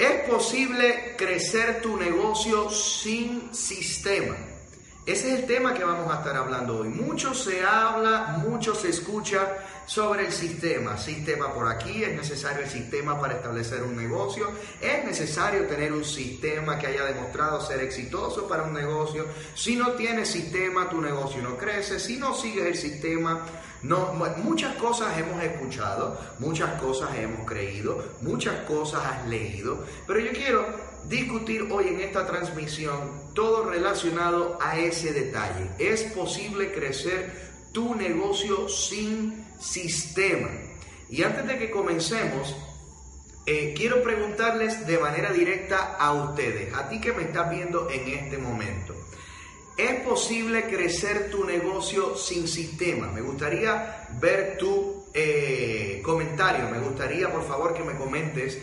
¿Es posible crecer tu negocio sin sistema? Ese es el tema que vamos a estar hablando hoy. Mucho se habla, mucho se escucha sobre el sistema. Sistema por aquí, es necesario el sistema para establecer un negocio, es necesario tener un sistema que haya demostrado ser exitoso para un negocio. Si no tienes sistema, tu negocio no crece. Si no sigues el sistema, no, muchas cosas hemos escuchado, muchas cosas hemos creído, muchas cosas has leído, pero yo quiero discutir hoy en esta transmisión todo relacionado a ese detalle. ¿Es posible crecer tu negocio sin sistema? Y antes de que comencemos, eh, quiero preguntarles de manera directa a ustedes, a ti que me estás viendo en este momento. ¿Es posible crecer tu negocio sin sistema? Me gustaría ver tu eh, comentario. Me gustaría, por favor, que me comentes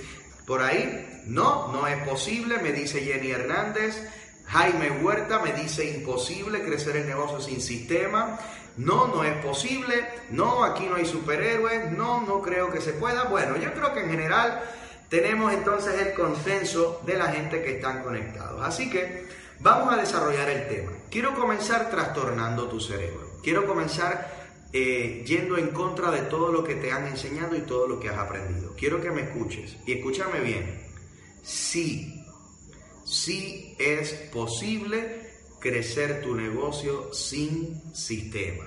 por ahí. No, no es posible, me dice Jenny Hernández. Jaime Huerta me dice imposible crecer el negocio sin sistema. No, no es posible. No, aquí no hay superhéroes. No, no creo que se pueda. Bueno, yo creo que en general tenemos entonces el consenso de la gente que están conectados. Así que Vamos a desarrollar el tema. Quiero comenzar trastornando tu cerebro. Quiero comenzar eh, yendo en contra de todo lo que te han enseñado y todo lo que has aprendido. Quiero que me escuches y escúchame bien. Sí, sí es posible crecer tu negocio sin sistema.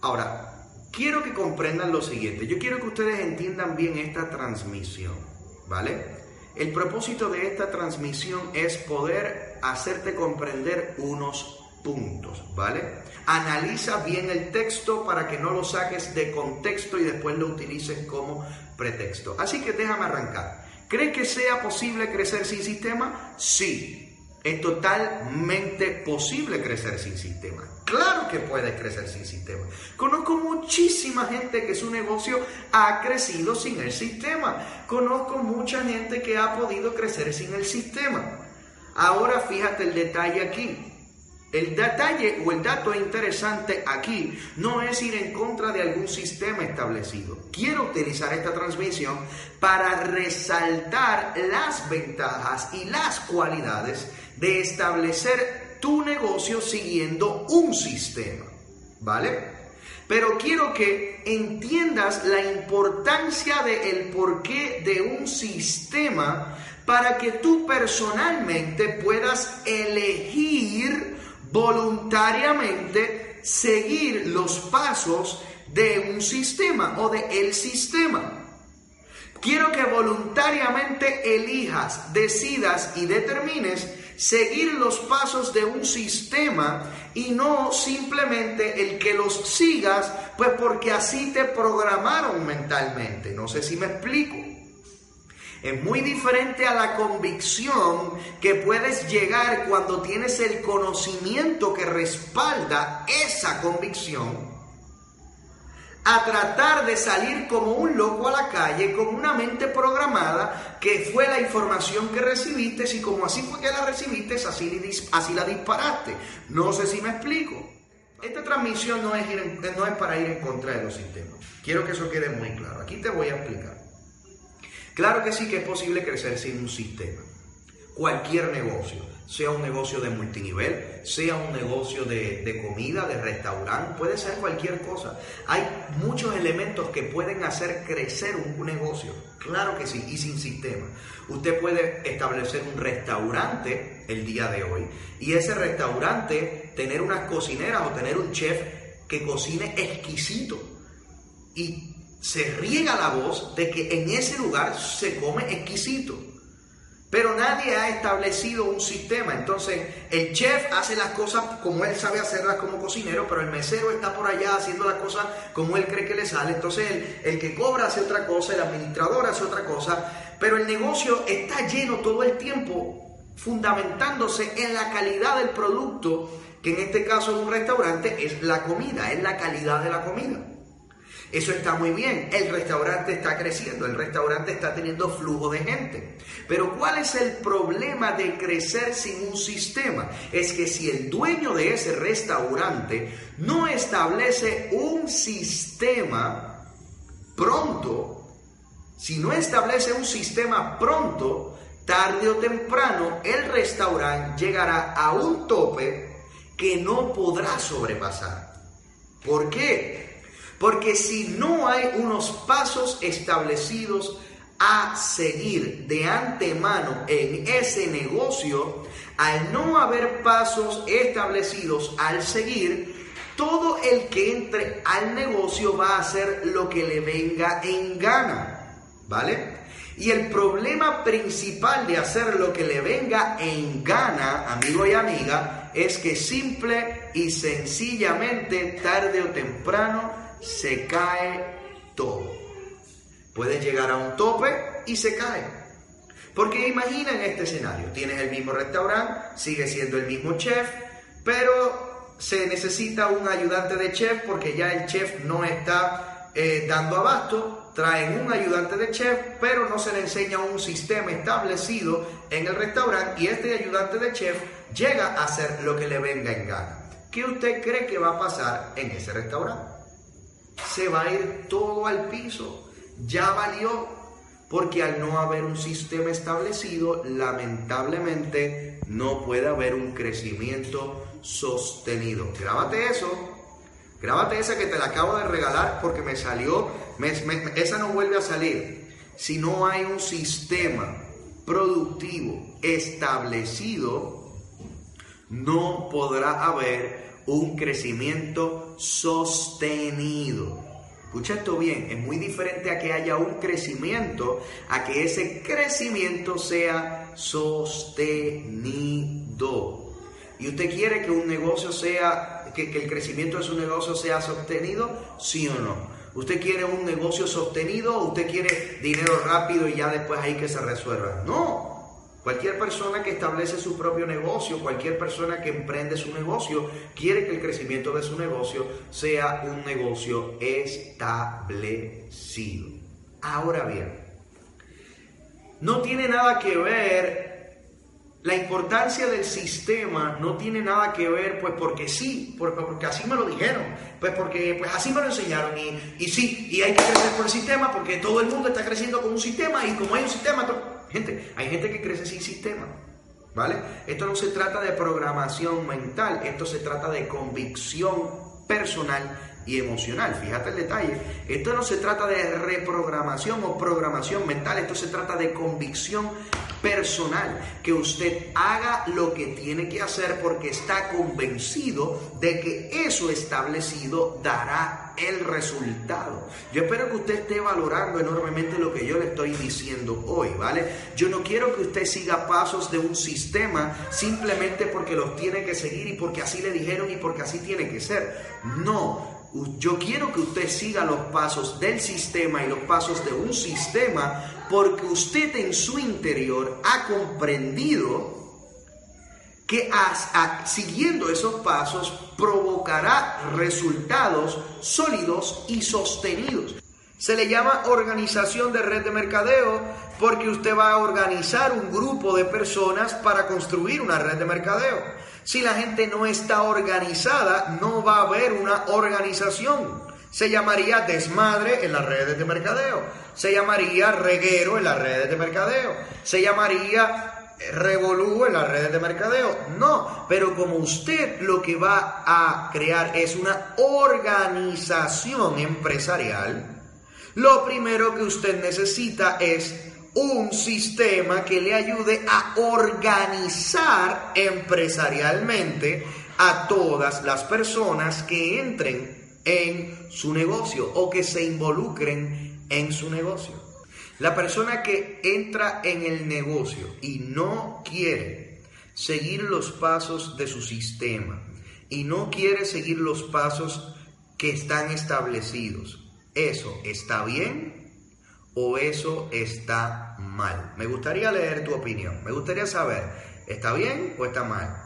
Ahora, quiero que comprendan lo siguiente. Yo quiero que ustedes entiendan bien esta transmisión, ¿vale? El propósito de esta transmisión es poder hacerte comprender unos puntos, ¿vale? Analiza bien el texto para que no lo saques de contexto y después lo utilices como pretexto. Así que déjame arrancar. ¿Crees que sea posible crecer sin sistema? Sí. Es totalmente posible crecer sin sistema. Claro que puedes crecer sin sistema. Conozco muchísima gente que su negocio ha crecido sin el sistema. Conozco mucha gente que ha podido crecer sin el sistema. Ahora fíjate el detalle aquí. El detalle o el dato interesante aquí no es ir en contra de algún sistema establecido. Quiero utilizar esta transmisión para resaltar las ventajas y las cualidades de establecer tu negocio siguiendo un sistema, ¿vale? Pero quiero que entiendas la importancia del el porqué de un sistema para que tú personalmente puedas elegir voluntariamente seguir los pasos de un sistema o de el sistema. Quiero que voluntariamente elijas, decidas y determines seguir los pasos de un sistema y no simplemente el que los sigas, pues porque así te programaron mentalmente. No sé si me explico. Es muy diferente a la convicción que puedes llegar cuando tienes el conocimiento que respalda esa convicción a tratar de salir como un loco a la calle con una mente programada que fue la información que recibiste y como así fue que la recibiste, así, así la disparaste. No sé si me explico. Esta transmisión no es, no es para ir en contra de los sistemas. Quiero que eso quede muy claro. Aquí te voy a explicar. Claro que sí que es posible crecer sin un sistema. Cualquier negocio sea un negocio de multinivel, sea un negocio de, comida, de restaurante, puede ser cualquier cosa. Hay muchos elementos que pueden hacer crecer un negocio, claro que sí, y sin sistema. Usted puede establecer un restaurante el día de hoy y ese restaurante tener unas cocineras o tener un chef que cocine exquisito y se riega la voz de que en ese lugar se come exquisito. Pero nadie ha establecido un sistema. Entonces, el chef hace las cosas como él sabe hacerlas como cocinero, pero el mesero está por allá haciendo las cosas como él cree que le sale. Entonces, el, el que cobra hace otra cosa, el administrador hace otra cosa. pero el negocio está lleno todo el tiempo fundamentándose en la calidad del producto, que en este caso de un restaurante es la comida, es la calidad de la comida. Eso está muy bien, el restaurante está creciendo, el restaurante está teniendo flujo de gente. Pero ¿cuál es el problema de crecer sin un sistema? Es que si el dueño de ese restaurante no establece un sistema pronto, si no establece un sistema pronto, tarde o temprano el restaurante llegará a un tope que no podrá sobrepasar. ¿Por qué? Porque si no hay unos pasos establecidos a seguir de antemano en ese negocio, al no haber pasos establecidos al seguir, todo el que entre al negocio va a hacer lo que le venga en gana, ¿vale? Y el problema principal de hacer lo que le venga en gana, amigo y amiga, es que simple y sencillamente, tarde o temprano, se cae todo. Puedes llegar a un tope y se cae. Porque imagina en este escenario, tienes el mismo restaurante, sigue siendo el mismo chef, pero se necesita un ayudante de chef porque ya el chef no está eh, dando abasto, traen un ayudante de chef, pero no se le enseña un sistema establecido en el restaurante y este ayudante de chef llega a hacer lo que le venga en gana. ¿Qué usted cree que va a pasar en ese restaurante? Se va a ir todo al piso. Ya valió, porque al no haber un sistema establecido, lamentablemente no puede haber un crecimiento sostenido. Grábate eso. Grábate esa que te la acabo de regalar porque me salió, esa no vuelve a salir. Si no hay un sistema productivo establecido, no podrá haber un crecimiento sostenido. Escucha esto bien, es muy diferente a que haya un crecimiento, a que ese crecimiento sea sostenido. ¿Y usted quiere que un negocio sea, que, que el crecimiento de su negocio sea sostenido? ¿Sí o no? ¿Usted quiere un negocio sostenido o usted quiere dinero rápido y ya después ahí que se resuelva? No, Cualquier persona que establece su propio negocio, cualquier persona que emprende su negocio, quiere que el crecimiento de su negocio sea un negocio establecido. Ahora bien, no tiene nada que ver, la importancia del sistema no tiene nada que ver, pues porque sí, porque, así me lo dijeron, pues porque pues así me lo enseñaron y, y sí, y hay que crecer por el sistema porque todo el mundo está creciendo con un sistema y como hay un sistema... Gente, hay gente que crece sin sistema. ¿Vale? Esto no se trata de programación mental, esto se trata de convicción personal y emocional. Fíjate el detalle. Esto no se trata de reprogramación o programación mental, esto se trata de convicción personal, que usted haga lo que tiene que hacer porque está convencido de que eso establecido dará el resultado. Yo espero que usted esté valorando enormemente lo que yo le estoy diciendo hoy, ¿vale? Yo no quiero que usted siga pasos de un sistema simplemente porque los tiene que seguir y porque así le dijeron y porque así tiene que ser. No, yo quiero que usted siga los pasos del sistema y los pasos de un sistema porque usted en su interior ha comprendido que siguiendo esos pasos provocará resultados sólidos y sostenidos. Se le llama organización de red de mercadeo porque usted va a organizar un grupo de personas para construir una red de mercadeo. Si la gente no está organizada, no va a haber una organización. Se llamaría desmadre en las redes de mercadeo. Se llamaría reguero en las redes de mercadeo. Se llamaría revolú en las redes de mercadeo. No, pero como usted lo que va a crear es una organización empresarial, lo primero que usted necesita es un sistema que le ayude a organizar empresarialmente a todas las personas que entren en su negocio o que se involucren en su negocio. La persona que entra en el negocio y no quiere seguir los pasos de su sistema y no quiere seguir los pasos que están establecidos, ¿eso está bien o eso está mal? Me gustaría leer tu opinión. Me gustaría saber, ¿está bien o está mal?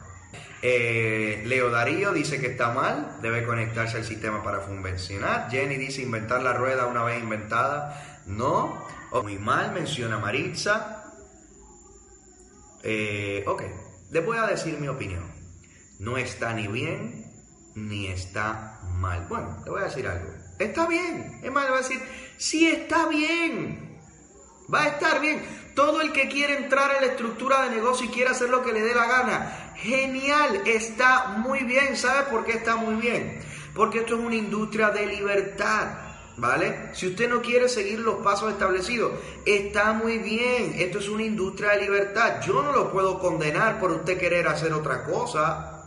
Eh, Leo Darío dice que está mal, debe conectarse al sistema para funcionar. Jenny dice inventar la rueda una vez inventada. No. muy mal, menciona Maritza. Eh, ok, le voy a decir mi opinión. No está ni bien ni está mal. Bueno, le voy a decir algo. Está bien. Es más, voy a decir, sí está bien. Va a estar bien. Todo el que quiere entrar en la estructura de negocio y quiere hacer lo que le dé la gana, genial, está muy bien. ¿Sabe por qué está muy bien? Porque esto es una industria de libertad. ¿Vale? Si usted no quiere seguir los pasos establecidos, está muy bien. Esto es una industria de libertad. Yo no lo puedo condenar por usted querer hacer otra cosa.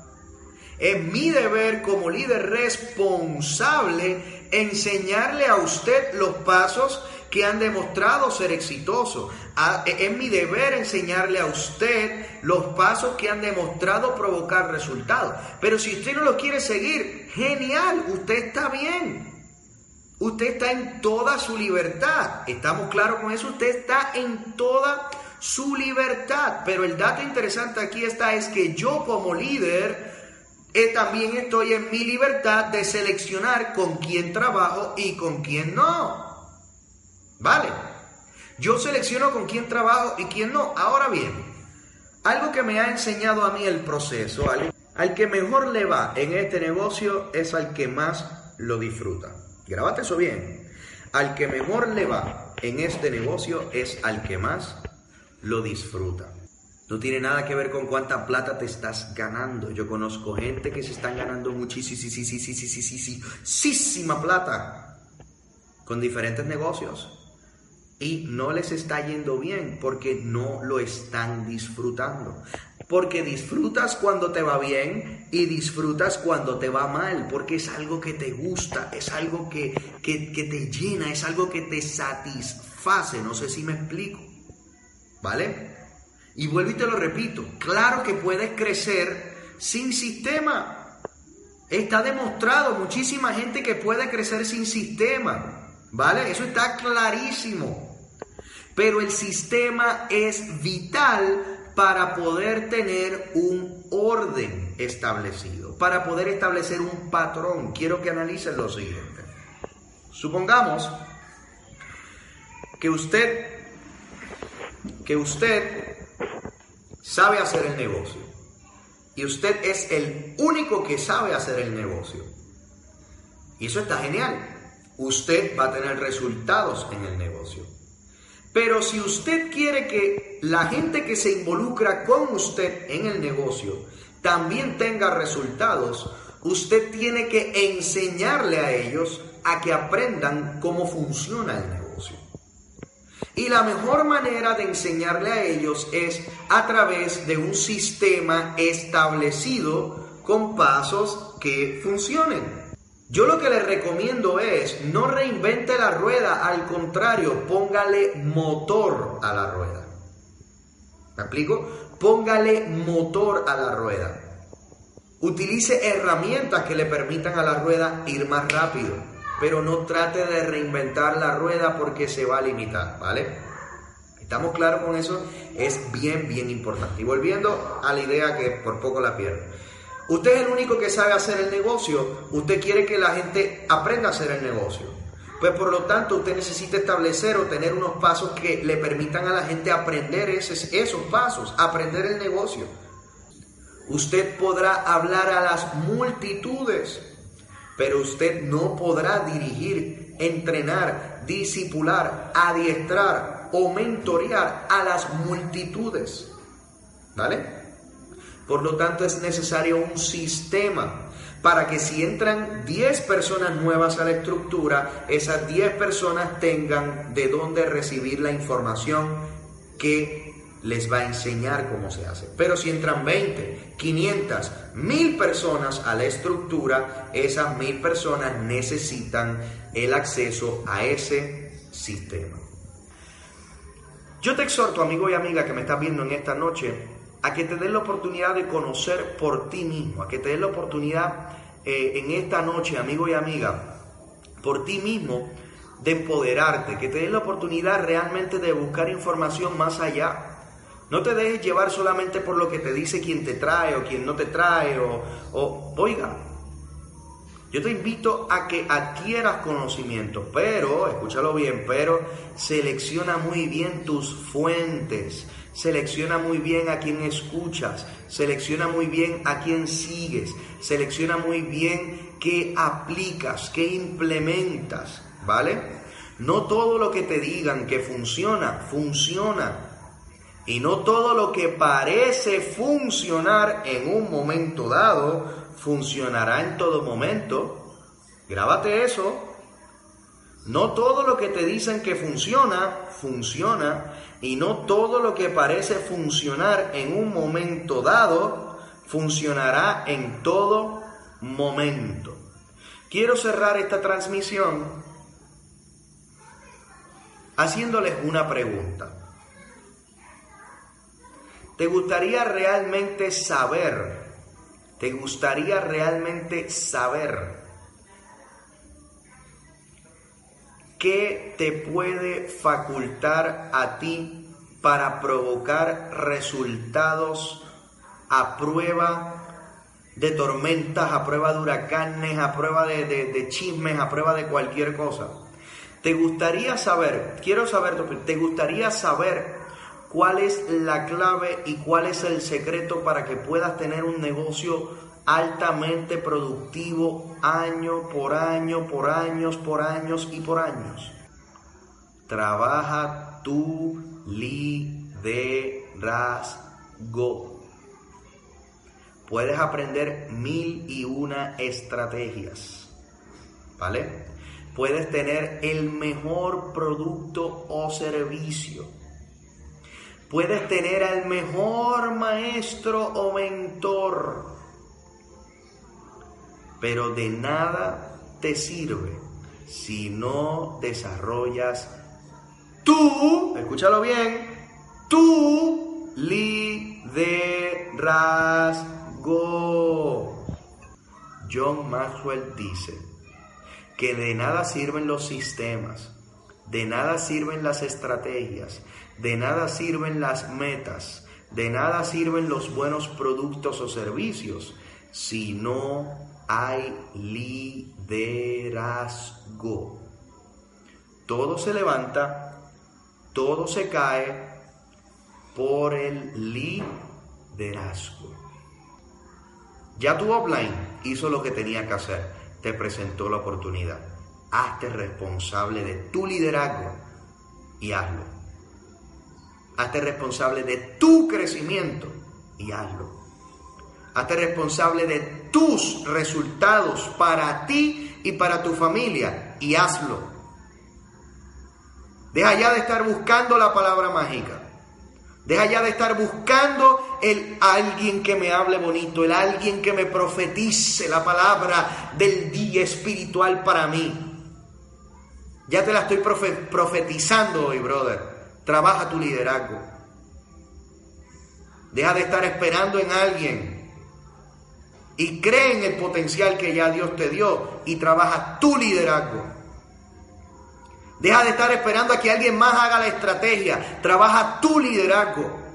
Es mi deber como líder responsable enseñarle a usted los pasos que han demostrado ser exitosos. Ah, e, es mi deber enseñarle a usted los pasos que han demostrado provocar resultados. Pero si usted no lo quiere seguir, genial, usted está bien. Usted está en toda su libertad. ¿Estamos claros con eso? Usted está en toda su libertad. Pero el dato interesante aquí está es que yo como líder también estoy en mi libertad de seleccionar con quién trabajo y con quién no. ¿Vale? Yo selecciono con quién trabajo y quién no. Ahora bien, algo que me ha enseñado a mí el proceso, al, que mejor le va en este negocio es al que más lo disfruta. Grabate eso bien. Al que mejor le va en este negocio es al que más lo disfruta. No tiene nada que ver con cuánta plata te estás ganando. Yo conozco gente que se están ganando muchísima plata con diferentes negocios y no les está yendo bien porque no lo están disfrutando. Porque disfrutas cuando te va bien y disfrutas cuando te va mal, porque es algo que te gusta, es algo que, que, que te llena, es algo que te satisface. No sé si me explico. ¿Vale? Y vuelvo y te lo repito, claro que puedes crecer sin sistema. Está demostrado muchísima gente que puede crecer sin sistema. ¿Vale? Eso está clarísimo. Pero el sistema es vital para poder tener un orden establecido, para poder establecer un patrón. Quiero que analicen lo siguiente. Supongamos que usted, que usted sabe hacer el negocio y usted es el único que sabe hacer el negocio. Y eso está genial usted va a tener resultados en el negocio. Pero si usted quiere que la gente que se involucra con usted en el negocio también tenga resultados, usted tiene que enseñarle a ellos a que aprendan cómo funciona el negocio. Y la mejor manera de enseñarle a ellos es a través de un sistema establecido con pasos que funcionen. Yo lo que le recomiendo es no reinvente la rueda, al contrario, póngale motor a la rueda. ¿Me explico? Póngale motor a la rueda. Utilice herramientas que le permitan a la rueda ir más rápido, pero no trate de reinventar la rueda porque se va a limitar, ¿vale? ¿Estamos claros con eso? Es bien, bien importante. Y volviendo a la idea que por poco la pierdo. Usted es el único que sabe hacer el negocio. Usted quiere que la gente aprenda a hacer el negocio. Pues por lo tanto usted necesita establecer o tener unos pasos que le permitan a la gente aprender esos, esos pasos, aprender el negocio. Usted podrá hablar a las multitudes, pero usted no podrá dirigir, entrenar, disipular, adiestrar o mentorear a las multitudes. ¿Vale? Por lo tanto, es necesario un sistema para que si entran 10 personas nuevas a la estructura, esas 10 personas tengan de dónde recibir la información que les va a enseñar cómo se hace. Pero si entran 20, 500, 1000 personas a la estructura, esas 1000 personas necesitan el acceso a ese sistema. Yo te exhorto, amigo y amiga que me estás viendo en esta noche, a que te des la oportunidad de conocer por ti mismo, a que te des la oportunidad eh, en esta noche, amigo y amiga, por ti mismo, de empoderarte, que te des la oportunidad realmente de buscar información más allá. No te dejes llevar solamente por lo que te dice quien te trae o quien no te trae o, o oiga, yo te invito a que adquieras conocimiento, pero, escúchalo bien, pero selecciona muy bien tus fuentes, selecciona muy bien a quién escuchas, selecciona muy bien a quién sigues, selecciona muy bien qué aplicas, qué implementas, ¿vale? No todo lo que te digan que funciona, funciona. Y no todo lo que parece funcionar en un momento dado funcionará en todo momento. Grábate eso. No todo lo que te dicen que funciona, funciona. Y no todo lo que parece funcionar en un momento dado, funcionará en todo momento. Quiero cerrar esta transmisión haciéndoles una pregunta. ¿Te gustaría realmente saber ¿Te gustaría realmente saber qué te puede facultar a ti para provocar resultados a prueba de tormentas, a prueba de huracanes, a prueba de, chismes, a prueba de cualquier cosa? ¿Te gustaría saber, quiero saber, ¿te gustaría saber cuál es la clave y cuál es el secreto para que puedas tener un negocio altamente productivo año por año, por años, por años y por años. Trabaja tu liderazgo. Puedes aprender mil y una estrategias, ¿vale? Puedes tener el mejor producto o servicio Puedes tener al mejor maestro o mentor, pero de nada te sirve si no desarrollas tú, escúchalo bien, tu liderazgo. John Maxwell dice que de nada sirven los sistemas, de nada sirven las estrategias, de nada sirven las metas, de nada sirven los buenos productos o servicios si no hay liderazgo. Todo se levanta, todo se cae por el liderazgo. Ya tu offline hizo lo que tenía que hacer, te presentó la oportunidad. Hazte responsable de tu liderazgo y hazlo. Hazte responsable de tu crecimiento y hazlo. Hazte responsable de tus resultados para ti y para tu familia y hazlo. Deja ya de estar buscando la palabra mágica. Deja ya de estar buscando el alguien que me hable bonito, el alguien que me profetice la palabra del día espiritual para mí. Ya te la estoy profetizando hoy, brother. Trabaja tu liderazgo. Deja de estar esperando en alguien. Y cree en el potencial que ya Dios te dio y trabaja tu liderazgo. Deja de estar esperando a que alguien más haga la estrategia. Trabaja tu liderazgo.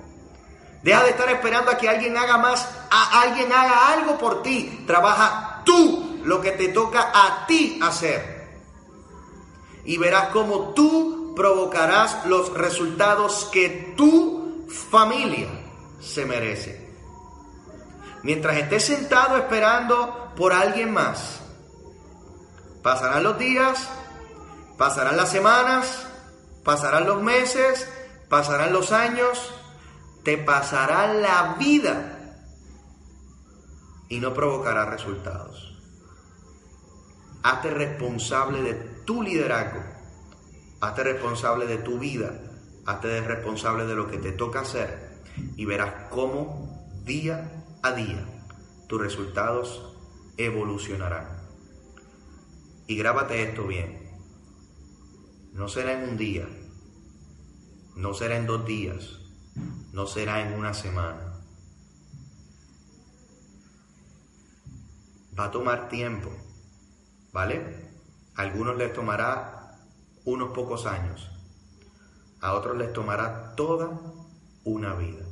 Deja de estar esperando a que alguien haga más, a alguien haga algo por ti. Trabaja tú lo que te toca a ti hacer. Y verás cómo tú provocarás los resultados que tu familia se merece. Mientras estés sentado esperando por alguien más, pasarán los días, pasarán las semanas, pasarán los meses, pasarán los años, te pasará la vida y no provocará resultados. Hazte responsable de tu liderazgo Hazte responsable de tu vida, hazte responsable de lo que te toca hacer y verás cómo día a día tus resultados evolucionarán. Y grábate esto bien. No será en un día, no será en dos días, no será en una semana. Va a tomar tiempo, ¿vale? Algunos les tomará unos pocos años, a otros les tomará toda una vida.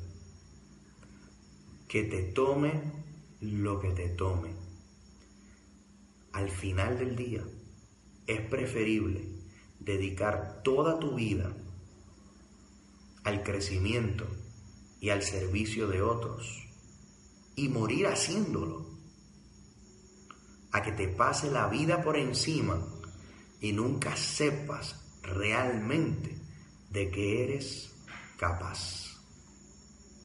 Que te tome lo que te tome. Al final del día es preferible dedicar toda tu vida al crecimiento y al servicio de otros y morir haciéndolo, a que te pase la vida por encima y nunca sepas realmente de que eres capaz.